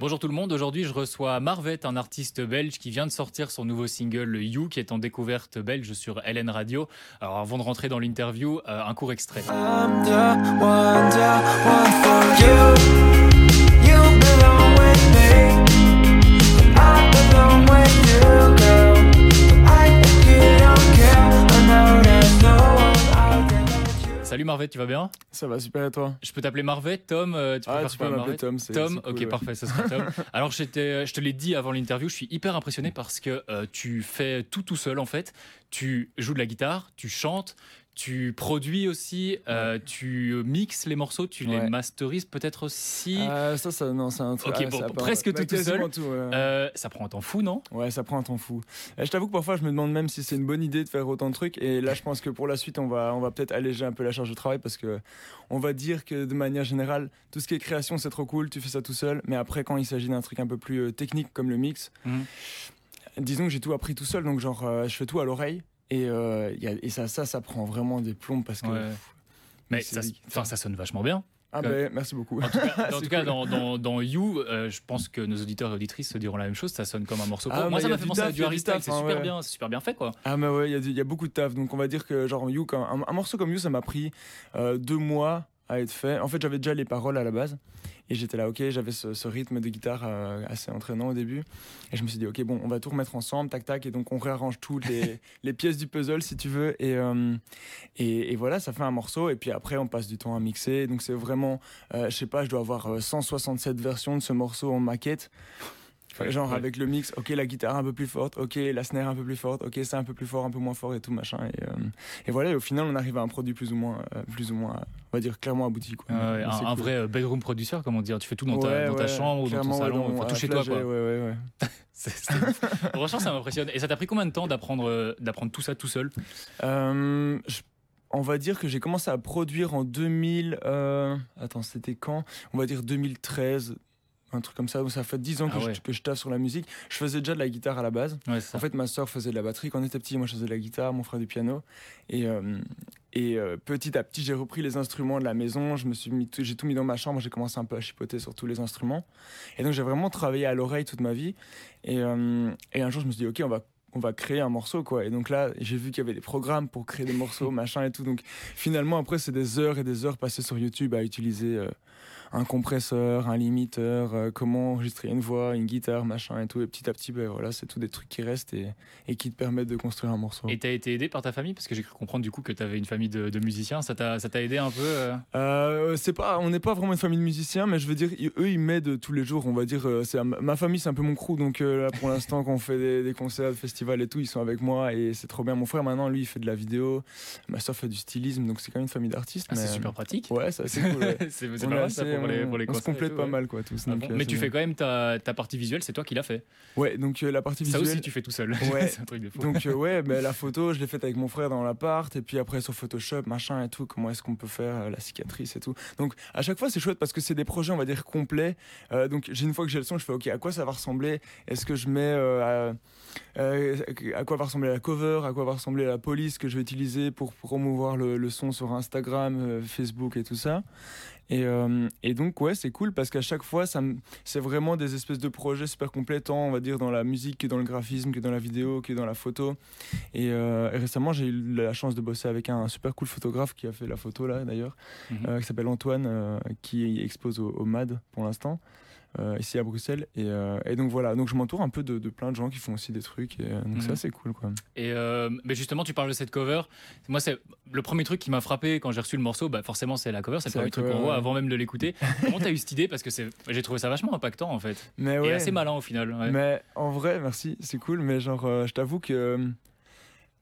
Bonjour tout le monde, aujourd'hui je reçois Marvette, un artiste belge qui vient de sortir son nouveau single You, qui est en découverte belge sur LN Radio. Alors avant de rentrer dans l'interview, euh, un court extrait. Salut Marvette, tu vas bien Ça va super et toi Je peux t'appeler Marvette, Tom euh, Tu, ah, tu peux m'appeler Tom. Tom, ok parfait, ça sera Tom. Alors je te l'ai dit avant l'interview, je suis hyper impressionné parce que euh, tu fais tout tout seul en fait. Tu joues de la guitare, tu chantes, tu produis aussi, euh, tu mixes les morceaux, tu les masterises peut-être aussi. Euh, ça, ça, non, c'est un truc. Ok, bon, presque tout, tout seul. Euh, ça prend un temps fou, non? Ouais, ça prend un temps fou. Et je t'avoue que parfois, je me demande même si c'est une bonne idée de faire autant de trucs. Et là, je pense que pour la suite, on va, on va peut-être alléger un peu la charge de travail parce que on va dire que de manière générale, tout ce qui est création, c'est trop cool, tu fais ça tout seul. Mais après, quand il s'agit d'un truc un peu plus technique comme le mix, mhm. disons que j'ai tout appris tout seul, donc genre, je fais tout à l'oreille. Et, euh, et ça, ça, ça prend vraiment des plombes parce que. Mais ça, ça sonne vachement bien. Ah ben, merci beaucoup. En tout cas, dans, dans, dans, You, euh, je pense que nos auditeurs et auditrices se diront la même chose. Ça sonne comme un morceau. Ah, Moi, ça m'a fait penser à du Harry Styles. C'est super bien, c'est super bien fait, quoi. Ah mais ouais, il y, a beaucoup de taf. Donc on va dire que genre You, un, un, morceau comme You, ça m'a pris euh, deux mois à être fait. En fait, j'avais déjà les paroles à la base. Et j'étais là, ok, j'avais ce, rythme de guitare euh, assez entraînant au début. Et je me suis dit, ok, bon, on va tout remettre ensemble, tac, tac. Et donc, on réarrange toutes les, les pièces du puzzle, si tu veux. Euh, et, et, voilà, ça fait un morceau. Et puis après, on passe du temps à mixer. Donc, c'est vraiment, euh, je sais pas, je dois avoir 167 versions de ce morceau en maquette. Genre avec le mix, ok la guitare un peu plus forte, ok la snare un peu plus forte, ok c'est un peu plus fort, un peu moins fort et tout machin. Et, euh, et voilà, et au final on arrive à un produit plus ou moins, euh, plus ou moins, on va dire clairement abouti. Quoi. un, vrai euh, bedroom producer, comment dire, tu fais tout dans ta, dans ta chambre ou dans ton salon, enfin, tout chez toi. Quoi. Ouais, ouais, ouais. Franchement, ça m'impressionne. Et ça t'a pris combien de temps d'apprendre, d'apprendre tout ça tout seul? On va dire que j'ai commencé à produire en 2000. attends, c'était quand? On va dire 2013, un truc comme ça. Donc ça fait 10 ans que, ah je, que je taffe sur la musique. Je faisais déjà de la guitare à la base. en fait, ma soeur faisait de la batterie quand on était petit. Moi, je faisais de la guitare, mon frère du piano. Et, euh, et euh, petit à petit, j'ai repris les instruments de la maison. Je me suis mis, j'ai tout mis dans ma chambre. J'ai commencé un peu à chipoter sur tous les instruments. Et donc, j'ai vraiment travaillé à l'oreille toute ma vie. Et, euh, et un jour, je me suis dit, ok, on va on va créer un morceau quoi et donc là j'ai vu qu'il y avait des programmes pour créer des morceaux machin et tout donc finalement après c'est des heures et des heures passées sur YouTube à utiliser un compresseur, un limiteur, euh, comment enregistrer une voix, une guitare, machin et tout. Et petit à petit, ben, voilà, c'est tout des trucs qui restent et, et qui te permettent de construire un morceau. Et t'as été aidé par ta famille? Parce que j'ai cru comprendre du coup que tu avais une famille de, musiciens. Ça t'a aidé un peu euh? Euh, c'est pas, On n'est pas vraiment une famille de musiciens, mais je veux dire, eux, ils m'aident tous les jours. On va dire, c'est ma famille, c'est un peu mon crew. Donc là, pour l'instant, quand on fait des, des, concerts, des festivals et tout, ils sont avec moi et c'est trop bien. Mon frère, maintenant, lui, il fait de la vidéo. Ma soeur fait du stylisme, donc c'est quand même une famille d'artistes. Ah, c'est super pratique. Ouais, c'est cool. c'est pas mal ça pour les, on, se complète pas mal quoi tous. Ah mais tu fais quand même ta, ta partie visuelle, c'est toi qui l'as fait. Ouais, donc euh, la partie visuelle. Ça aussi tu fais tout seul. Ouais. un truc de fou. Donc euh, ouais, mais la photo, je l'ai faite avec mon frère dans l'appart et puis après sur Photoshop, machin et tout, comment est-ce qu'on peut faire euh, la cicatrice et tout. Donc à chaque fois c'est chouette parce que c'est des projets on va dire complets. donc j'ai une fois que j'ai le son, je fais OK, à quoi ça va ressembler? Est-ce que je mets à, à, quoi va ressembler la cover, à quoi va ressembler la police que je vais utiliser pour promouvoir le, le son sur Instagram, Facebook et tout ça? Et, euh, et, donc, ouais, c'est cool parce qu'à chaque fois, c'est vraiment des espèces de projets super complétants, on va dire, dans la musique, que dans le graphisme, que dans la vidéo, que dans la photo. Et, euh, récemment, j'ai eu la chance de bosser avec un super cool photographe qui a fait la photo là, d'ailleurs, mhm. euh, qui s'appelle Antoine, qui expose au MAD pour l'instant. Euh, ici à Bruxelles. Euh, et, donc voilà, donc je m'entoure un peu de, plein de gens qui font aussi des trucs. Et, euh, donc ça, mhm. c'est cool. Quoi. Et mais justement, tu parles de cette cover. Moi, c'est le premier truc qui m'a frappé quand j'ai reçu le morceau. Bah, forcément, c'est la cover. C'est le premier truc qu'on voit avant même de l'écouter. Comment t'as eu cette idée? Parce que j'ai trouvé ça vachement impactant en fait. Mais Et assez malin au final. Mais en vrai, merci, c'est cool. Mais genre, je t'avoue que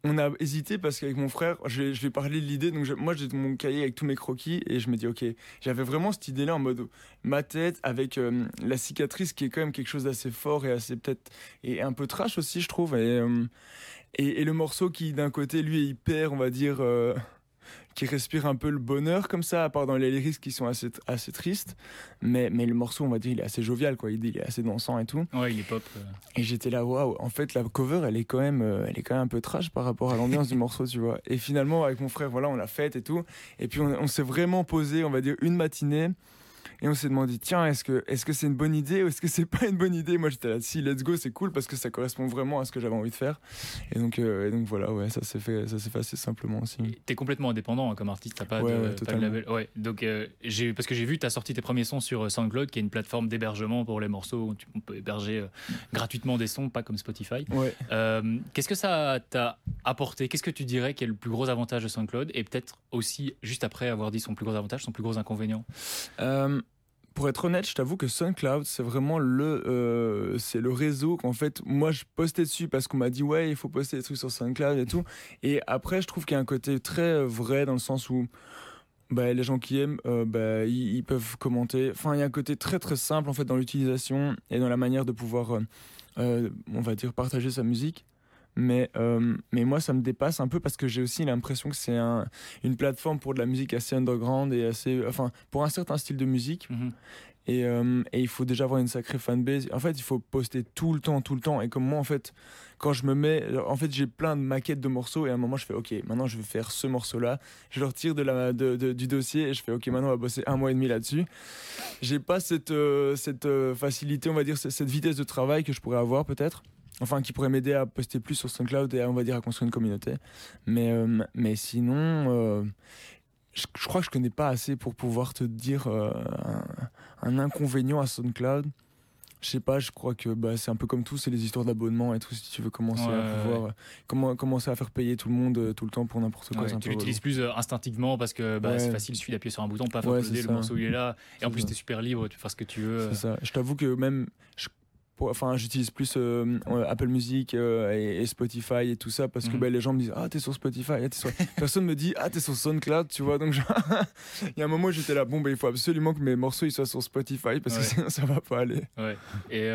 on a hésité parce qu'avec mon frère, je je parler de l'idée. Donc, moi, j'ai mon cahier avec tous mes croquis et je me dis, ok, j'avais vraiment cette idée-là en mode ma tête avec euh, la cicatrice qui est quand même quelque chose d'assez fort et assez peut-être et un peu trash aussi, je trouve. Et, euh, et, le morceau qui, d'un côté, lui, est hyper, on va dire. Qui respire un peu le bonheur comme ça, à part dans les lyrics qui sont assez, assez tristes. Mais, mais le morceau, on va dire, il est assez jovial, quoi. Il, il est assez dansant et tout. Ouais, il est pop. Euh. Et j'étais là, waouh. En fait, la cover, elle est quand même, euh, elle est quand même un peu trash par rapport à l'ambiance du morceau, tu vois. Et finalement, avec mon frère, voilà, on l'a faite et tout. Et puis, on, on s'est vraiment posé, on va dire, une matinée. Et on s'est demandé tiens est-ce que est-ce que c'est une bonne idée ou est-ce que c'est pas une bonne idée? Moi j'étais là si let's go c'est cool parce que ça correspond vraiment à ce que j'avais envie de faire. Et donc et donc voilà ouais ça s'est fait ça s'est fait assez simplement aussi. T'es complètement indépendant hein, comme artiste t'as pas, de, pas de label. Ouais donc j'ai parce que j'ai vu t'as sorti tes premiers sons sur SoundCloud qui est une plateforme d'hébergement pour les morceaux où tu, on peut héberger gratuitement des sons pas comme Spotify. Ouais. qu'est-ce que ça t'a apporté? Qu'est-ce que tu dirais qui est le plus gros avantage de SoundCloud? Et peut-être aussi juste après avoir dit son plus gros avantage son plus gros inconvénient? Euh, pour être honnête, je t'avoue que SoundCloud, c'est vraiment le, euh, c'est le réseau qu'en fait, moi, je postais dessus parce qu'on m'a dit, ouais, il faut poster des trucs sur SoundCloud et tout. Et après, je trouve qu'il y a un côté très vrai dans le sens où bah, les gens qui aiment, euh, bah, ils, peuvent commenter. Enfin, il y a un côté très très simple en fait dans l'utilisation et dans la manière de pouvoir, on va dire, partager sa musique. Mais, euh, mais moi, ça me dépasse un peu parce que j'ai aussi l'impression que c'est un, une plateforme pour de la musique assez underground et assez. Enfin, pour un certain style de musique. Mhm. Et, euh, et, il faut déjà avoir une sacrée fanbase. En fait, il faut poster tout le temps, tout le temps. Et comme moi, en fait, quand je me mets. En fait, j'ai plein de maquettes de morceaux et à un moment, je fais OK, maintenant, je vais faire ce morceau-là. Je le retire de la, de, du dossier et je fais OK, maintenant, on va bosser un mois et demi là-dessus. J'ai pas cette, euh, cette facilité, on va dire, cette vitesse de travail que je pourrais avoir peut-être enfin qui pourrait m'aider à poster plus sur SoundCloud et à, on va dire à construire une communauté. Mais euh, mais sinon euh, je, crois que je connais pas assez pour pouvoir te dire euh, un, inconvénient à SoundCloud. Je sais pas je crois que bah, c'est un peu comme tout c'est les histoires d'abonnement et tout si tu veux commencer à pouvoir comment, commencer à faire payer tout le monde tout le temps pour n'importe quoi tu l'utilises plus instinctivement parce que bah, c'est facile il suffit d'appuyer sur un bouton pas uploader le morceau il est là. Et en plus tu es super libre tu fais ce que tu veux. C'est ça. Je t'avoue que même enfin j'utilise plus euh, euh, Apple Music euh, et, Spotify et tout ça parce que mhm. bah, les gens me disent ah t'es sur Spotify ah, sur... personne me dit ah t'es sur SoundCloud tu vois donc il y a un moment j'étais là bon bah, il faut absolument que mes morceaux ils soient sur Spotify parce que sinon ça va pas aller ouais. et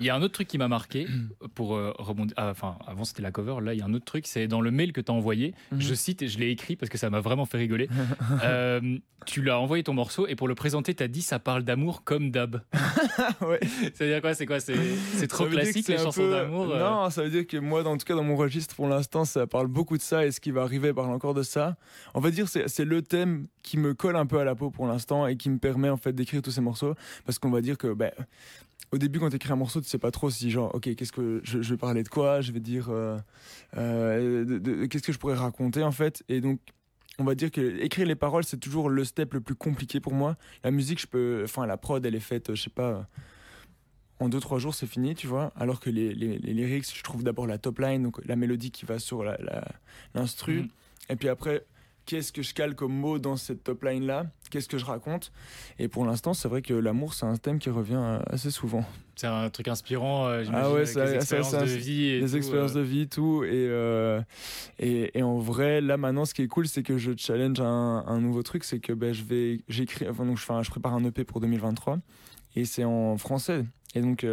il y a un autre truc qui m'a marqué pour euh, rebondir. Ah, enfin, avant c'était la cover. Là, il y a un autre truc. C'est dans le mail que tu as envoyé. Mhm. Je cite et je l'ai écrit parce que ça m'a vraiment fait rigoler. Euh, tu l'as envoyé ton morceau et pour le présenter, tu as dit ça parle d'amour comme d'ab. ouais. Ça veut dire quoi? C'est quoi? C'est trop classique les chansons d'amour euh? Non, ça veut dire que moi, en tout cas, dans mon registre pour l'instant, ça parle beaucoup de ça et ce qui va arriver parle encore de ça. On va dire c'est le thème qui me colle un peu à la peau pour l'instant et qui me permet en fait d'écrire tous ces morceaux parce qu'on va dire que ben, au début, quand tu écris un morceau, tu sais pas trop si, genre, ok, qu'est-ce que je, vais parler de quoi Je vais dire, euh, euh, qu'est-ce que je pourrais raconter en fait Et donc, on va dire que écrire les paroles, c'est toujours le step le plus compliqué pour moi. La musique, je peux, enfin, la prod, elle est faite, je sais pas. En deux trois jours, c'est fini, tu vois. Alors que les, les, lyrics, je trouve d'abord la top line, donc la mélodie qui va sur l'instru, la, mhm. et puis après, qu'est-ce que je cale comme mot dans cette top line là Qu'est-ce que je raconte Et pour l'instant, c'est vrai que l'amour, c'est un thème qui revient euh, assez souvent. C'est un truc inspirant, euh, ah ouais, c'est les expériences de vie. les expériences euh. de vie, tout. Et, et, et, en vrai, là maintenant, ce qui est cool, c'est que je challenge un, un nouveau truc, c'est que ben, je vais, j'écris, enfin, donc, je, enfin, je prépare un EP pour 2023 et c'est en français. Et donc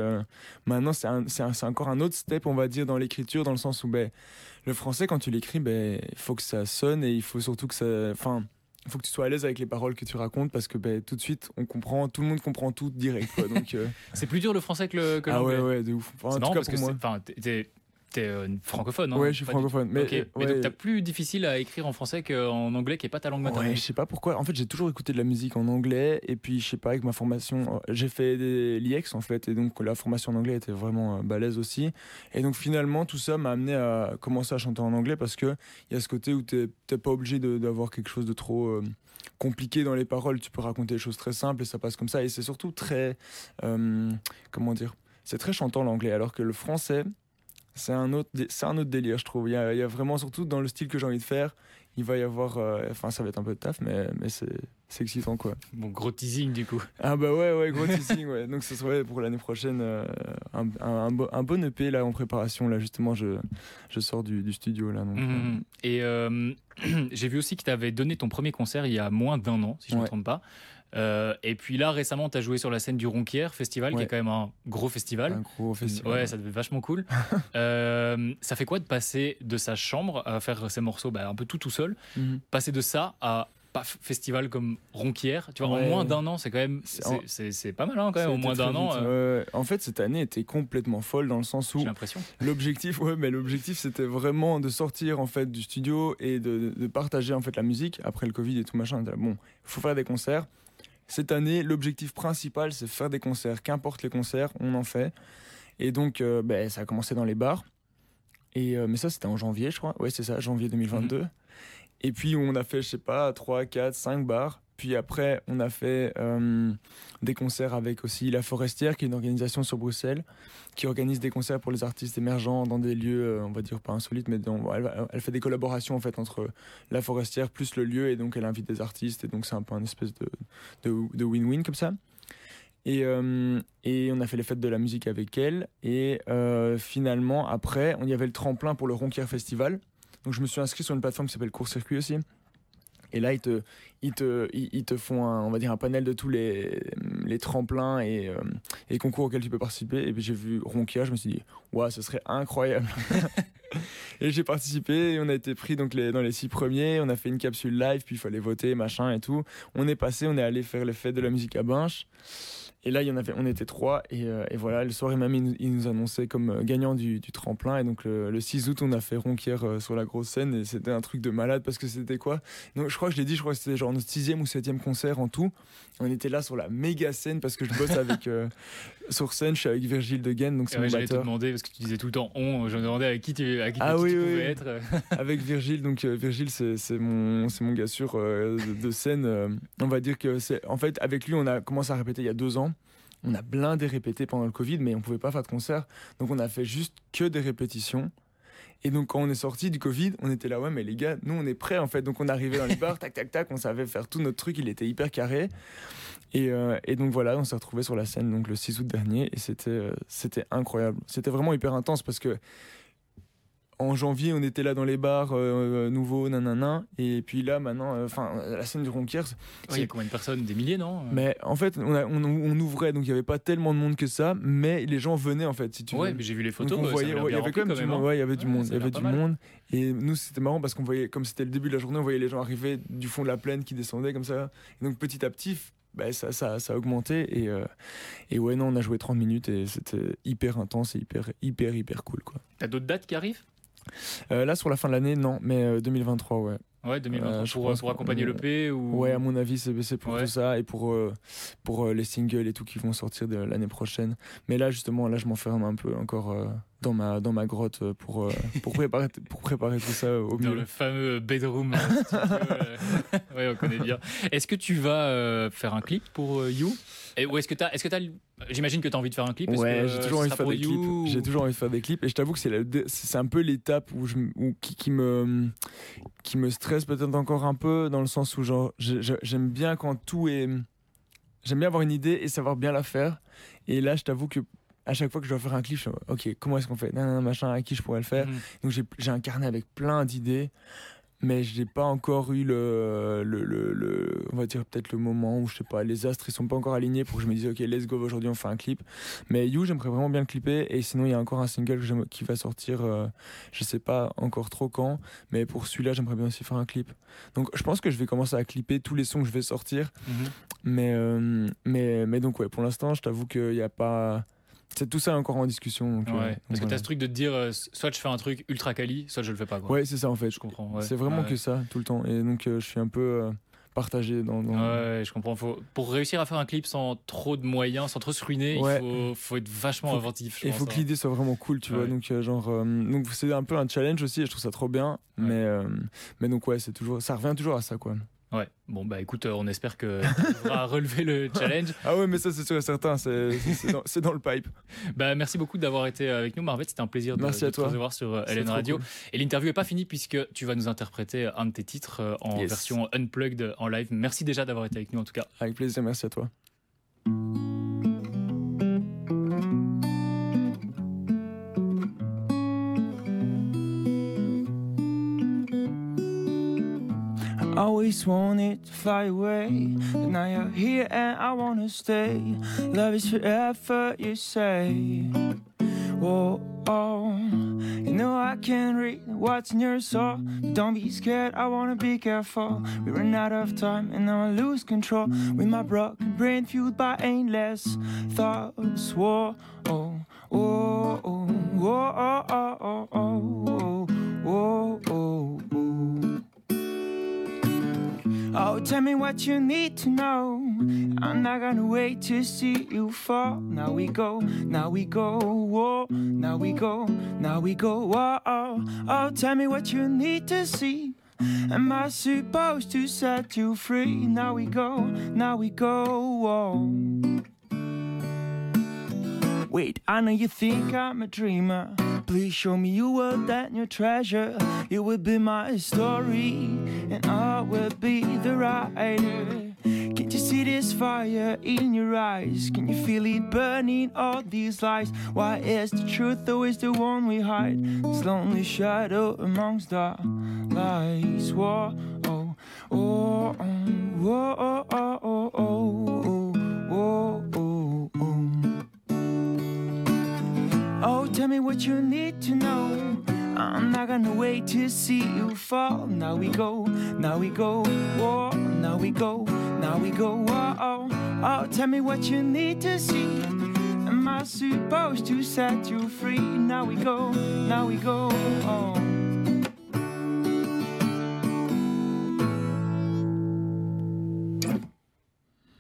maintenant, c'est encore un autre step, on va dire, dans l'écriture, dans le sens où ben, le français, quand tu l'écris, ben, il faut que ça sonne et il faut surtout que ça. Enfin, il faut que tu sois à l'aise avec les paroles que tu racontes parce que ben, tout de suite, on comprend, tout le monde comprend tout direct. Donc, euh, c'est plus dur le français que le. Que ah ouais, ouais, de ouf. en tout cas, pour moi. T'es euh, francophone, hein Ouais, je suis francophone. Mais, mais donc t'as plus difficile à écrire en français qu'en anglais, qui est pas ta langue maternelle. Ouais, je sais pas pourquoi. En fait, j'ai toujours écouté de la musique en anglais, et puis je sais pas avec ma formation, j'ai fait des l'IEX en fait, et donc la formation en anglais était vraiment euh, balèze aussi. Et donc finalement, tout ça m'a amené à commencer à chanter en anglais parce que il y a ce côté où t'es pas obligé d'avoir quelque chose de trop euh, compliqué dans les paroles. Tu peux raconter des choses très simples et ça passe comme ça. Et c'est surtout très, comment dire, c'est très chantant l'anglais, alors que le français c'est un autre c'est un autre délire je trouve. Il y, a, il y, a, vraiment surtout dans le style que j'ai envie de faire il va y avoir euh, enfin ça va être un peu de taf mais mais c'est c'est excitant quoi. Bon gros teasing du coup. Ah bah ouais ouais gros teasing ouais. Donc ce serait pour l'année prochaine euh, un, un, un, bon EP là en préparation. Là justement je je sors du, du studio là donc, mmh, euh. et j'ai vu aussi que tu avais donné ton premier concert il y a moins d'un an si je ne me trompe pas euh, et puis là, récemment, tu as joué sur la scène du Ronquière Festival, qui est quand même un gros festival. Un gros festival. Ouais, ça devait être vachement cool. euh, ça fait quoi de passer de sa chambre à faire ses morceaux bah, un peu tout tout seul, mhm. passer de ça à festival comme Ronquière, tu vois, en moins d'un an, c'est quand même, c'est pas mal, hein, quand même, en moins d'un an. Euh. En fait, cette année était complètement folle dans le sens où l'impression. L'objectif, ouais, mais l'objectif, c'était vraiment de sortir en fait du studio et de, de, partager en fait la musique après le Covid et tout machin. Bon, il faut faire des concerts cette année, l'objectif principal, c'est faire des concerts. Qu'importe les concerts, on en fait. Et donc, ben, ça a commencé dans les bars. Et, mais ça, c'était en janvier, je crois. Ouais, c'est ça, janvier 2022. Mhm. Et puis, on a fait, je sais pas, 3, 4, 5 bars. Puis après, on a fait euh, des concerts avec aussi La Forestière, qui est une organisation sur Bruxelles, qui organise des concerts pour les artistes émergents dans des lieux, euh, on va dire pas insolites, mais elle, fait des collaborations en fait entre La Forestière plus le lieu, et donc elle invite des artistes, et donc c'est un peu une espèce de win-win comme ça. Et, euh, et, on a fait les fêtes de la musique avec elle. Et finalement, après, on y avait le tremplin pour le Ronquière Festival. Donc je me suis inscrit sur une plateforme qui s'appelle Court Circuit aussi. Et là, ils te, ils te, ils te font, un, on va dire, un panel de tous les, les tremplins et, euh, et concours auxquels tu peux participer. Et puis j'ai vu Ronkia, je me suis dit, waouh, ce serait incroyable. et j'ai participé et on a été pris donc les, dans les six premiers. On a fait une capsule live, puis il fallait voter, machin et tout. On est passé, on est allé faire les fêtes de la musique à Binche. Et là, il y en avait, on était trois. Et, euh, et voilà, le soir même, il, nous annonçait comme euh, gagnant du, du tremplin. Et donc, le, 6 août, on a fait Ronquière euh, sur la grosse scène. Et c'était un truc de malade parce que c'était quoi? Donc, Je crois que je l'ai dit, je crois que c'était genre notre sixième ou septième concert en tout. On était là sur la méga scène parce que je bosse avec. sur scène, je suis avec Virgile de Gaine, donc c'est ouais, J'allais te demander parce que tu disais tout le temps on. Je me demandais avec qui tu, avec qui ah, oui, tu pouvais être. avec Virgile, donc Virgile, c'est mon, mon gars sûr de, de, scène. on va dire que c'est. En fait, avec lui, on a commencé à répéter il y a deux ans on a blindé répété pendant le Covid, mais on pouvait pas faire de concert. Donc on a fait juste que des répétitions. Et donc quand on est sorti du Covid, on était là, ouais, mais les gars, nous on est prêts en fait. Donc on arrivait dans les bars, tac, tac, tac, on savait faire tout notre truc, il était hyper carré. Et, euh, et donc voilà, on s'est retrouvé sur la scène donc le 6 août dernier et c'était euh, c'était incroyable. C'était vraiment hyper intense parce que en janvier, on était là dans les bars euh, nouveaux, nanana. Et puis là, maintenant, euh, enfin, la scène du Ronquière. Il y a combien de personnes? Des milliers, non? Mais en fait, on, on, ouvrait, donc il n'y avait pas tellement de monde que ça, mais les gens venaient en fait. Si tu ouais, mais j'ai vu les photos. il y avait quand même, du monde. Hein. Ouais, il y avait du monde. Il y avait du monde. Et nous, c'était marrant parce qu'on voyait, comme c'était le début de la journée, on voyait les gens arriver du fond de la plaine qui descendaient comme ça. Et donc petit à petit, bah, ça, ça, ça, a augmenté. Et, euh, et ouais, non, on a joué 30 minutes et c'était hyper intense et hyper, hyper, hyper cool. Quoi. T'as d'autres dates qui arrivent? Euh, là, sur la fin de l'année, non, mais 2023, euh, ouais. Ouais, 2023 euh, pour, pour accompagner le P ou... Ouais, à mon avis, c'est pour tout ça et pour, pour les singles et tout qui vont sortir l'année prochaine. Mais là, justement, là, je m'enferme un peu encore dans ma, dans ma grotte pour, pour, préparer, pour préparer tout ça au mieux. Dans le fameux bedroom. ouais, on connaît bien. Est-ce que tu vas faire un clip pour You? Et, Ou est-ce que tu as, est -ce que as J'imagine que tu as envie de faire un clip. Ouais, j'ai toujours envie de faire des clips. J'ai toujours envie de faire des clips. Et je t'avoue que c'est un peu l'étape où je, où, qui, qui, me, qui me stresse peut-être encore un peu, dans le sens où genre, j'aime bien quand tout est. J'aime bien avoir une idée et savoir bien la faire. Et là, je t'avoue que à chaque fois que je dois faire un clip, je me ok, comment est-ce qu'on fait? Machin, à qui je pourrais le faire? Mhm. Donc j'ai un carnet avec plein d'idées mais je n'ai pas encore eu le, le, le, on va dire peut-être le moment où je sais pas les astres ils sont pas encore alignés pour que je me dise ok let's go aujourd'hui on fait un clip mais You j'aimerais vraiment bien le clipper et sinon il y a encore un single qui va sortir euh, je sais pas encore trop quand mais pour celui-là j'aimerais bien aussi faire un clip donc je pense que je vais commencer à clipper tous les sons que je vais sortir mhm. mais euh, mais mais donc ouais pour l'instant je t'avoue qu'il n'y a pas c'est tout ça encore en discussion. Euh, parce que tu as ce truc de te dire, euh, soit je fais un truc ultra quali, soit je le fais pas. Quoi. Ouais, c'est ça en fait. Je comprends. C'est vraiment que ça tout le temps. Et donc euh, je suis un peu partagé dans. Ouais, je comprends. Faut, pour réussir à faire un clip sans trop de moyens, sans trop se ruiner, il faut, faut, être vachement inventif. Il faut que hein. l'idée soit vraiment cool, tu vois. Donc, genre, donc c'est un peu un challenge aussi, et je trouve ça trop bien. Mais, mais donc, ouais, c'est toujours, ça revient toujours à ça, quoi. Ouais, bon bah écoute, euh, on espère que tu relever le challenge. ah ouais, mais ça c'est sûr et certain, c'est dans, le pipe. bah merci beaucoup d'avoir été avec nous, Marvet, c'était un plaisir de, merci à te recevoir sur LN euh, Radio. Et l'interview est pas finie puisque tu vas nous interpréter un de tes titres euh, en version unplugged en live. Merci déjà d'avoir été avec nous en tout cas. Avec plaisir, merci à toi. Always wanted to fly away, but now you're here and I wanna stay. Love is forever, you say. Whoa, oh, you know I can read what's in your soul. don't be scared, I wanna be careful. We run out of time and now I lose control. With my broken brain fueled by endless thoughts. Whoa, oh, oh, whoa, oh, oh, oh, oh, whoa, oh, oh, oh. Oh, tell me what you need to know. I'm not gonna wait to see you fall. Now we go, now we go, whoa. Now we go, now we go, whoa. Oh, tell me what you need to see. Am I supposed to set you free? Now we go, now we go, whoa. Wait, I know you think I'm a dreamer. Please show me your world and your treasure. You will be my story, and I will be the writer. Can't you see this fire in your eyes? Can you feel it burning all these lies? Why is the truth always the one we hide? This lonely shadow amongst the lies. Whoa, oh, oh, oh, oh, oh, oh, what you need to know. I'm not gonna wait to see you fall. Now we go, now we go, whoa, now we go, now we go, whoa. Oh, tell me what you need to see. Am I supposed to set you free? Now we go, now we go, oh.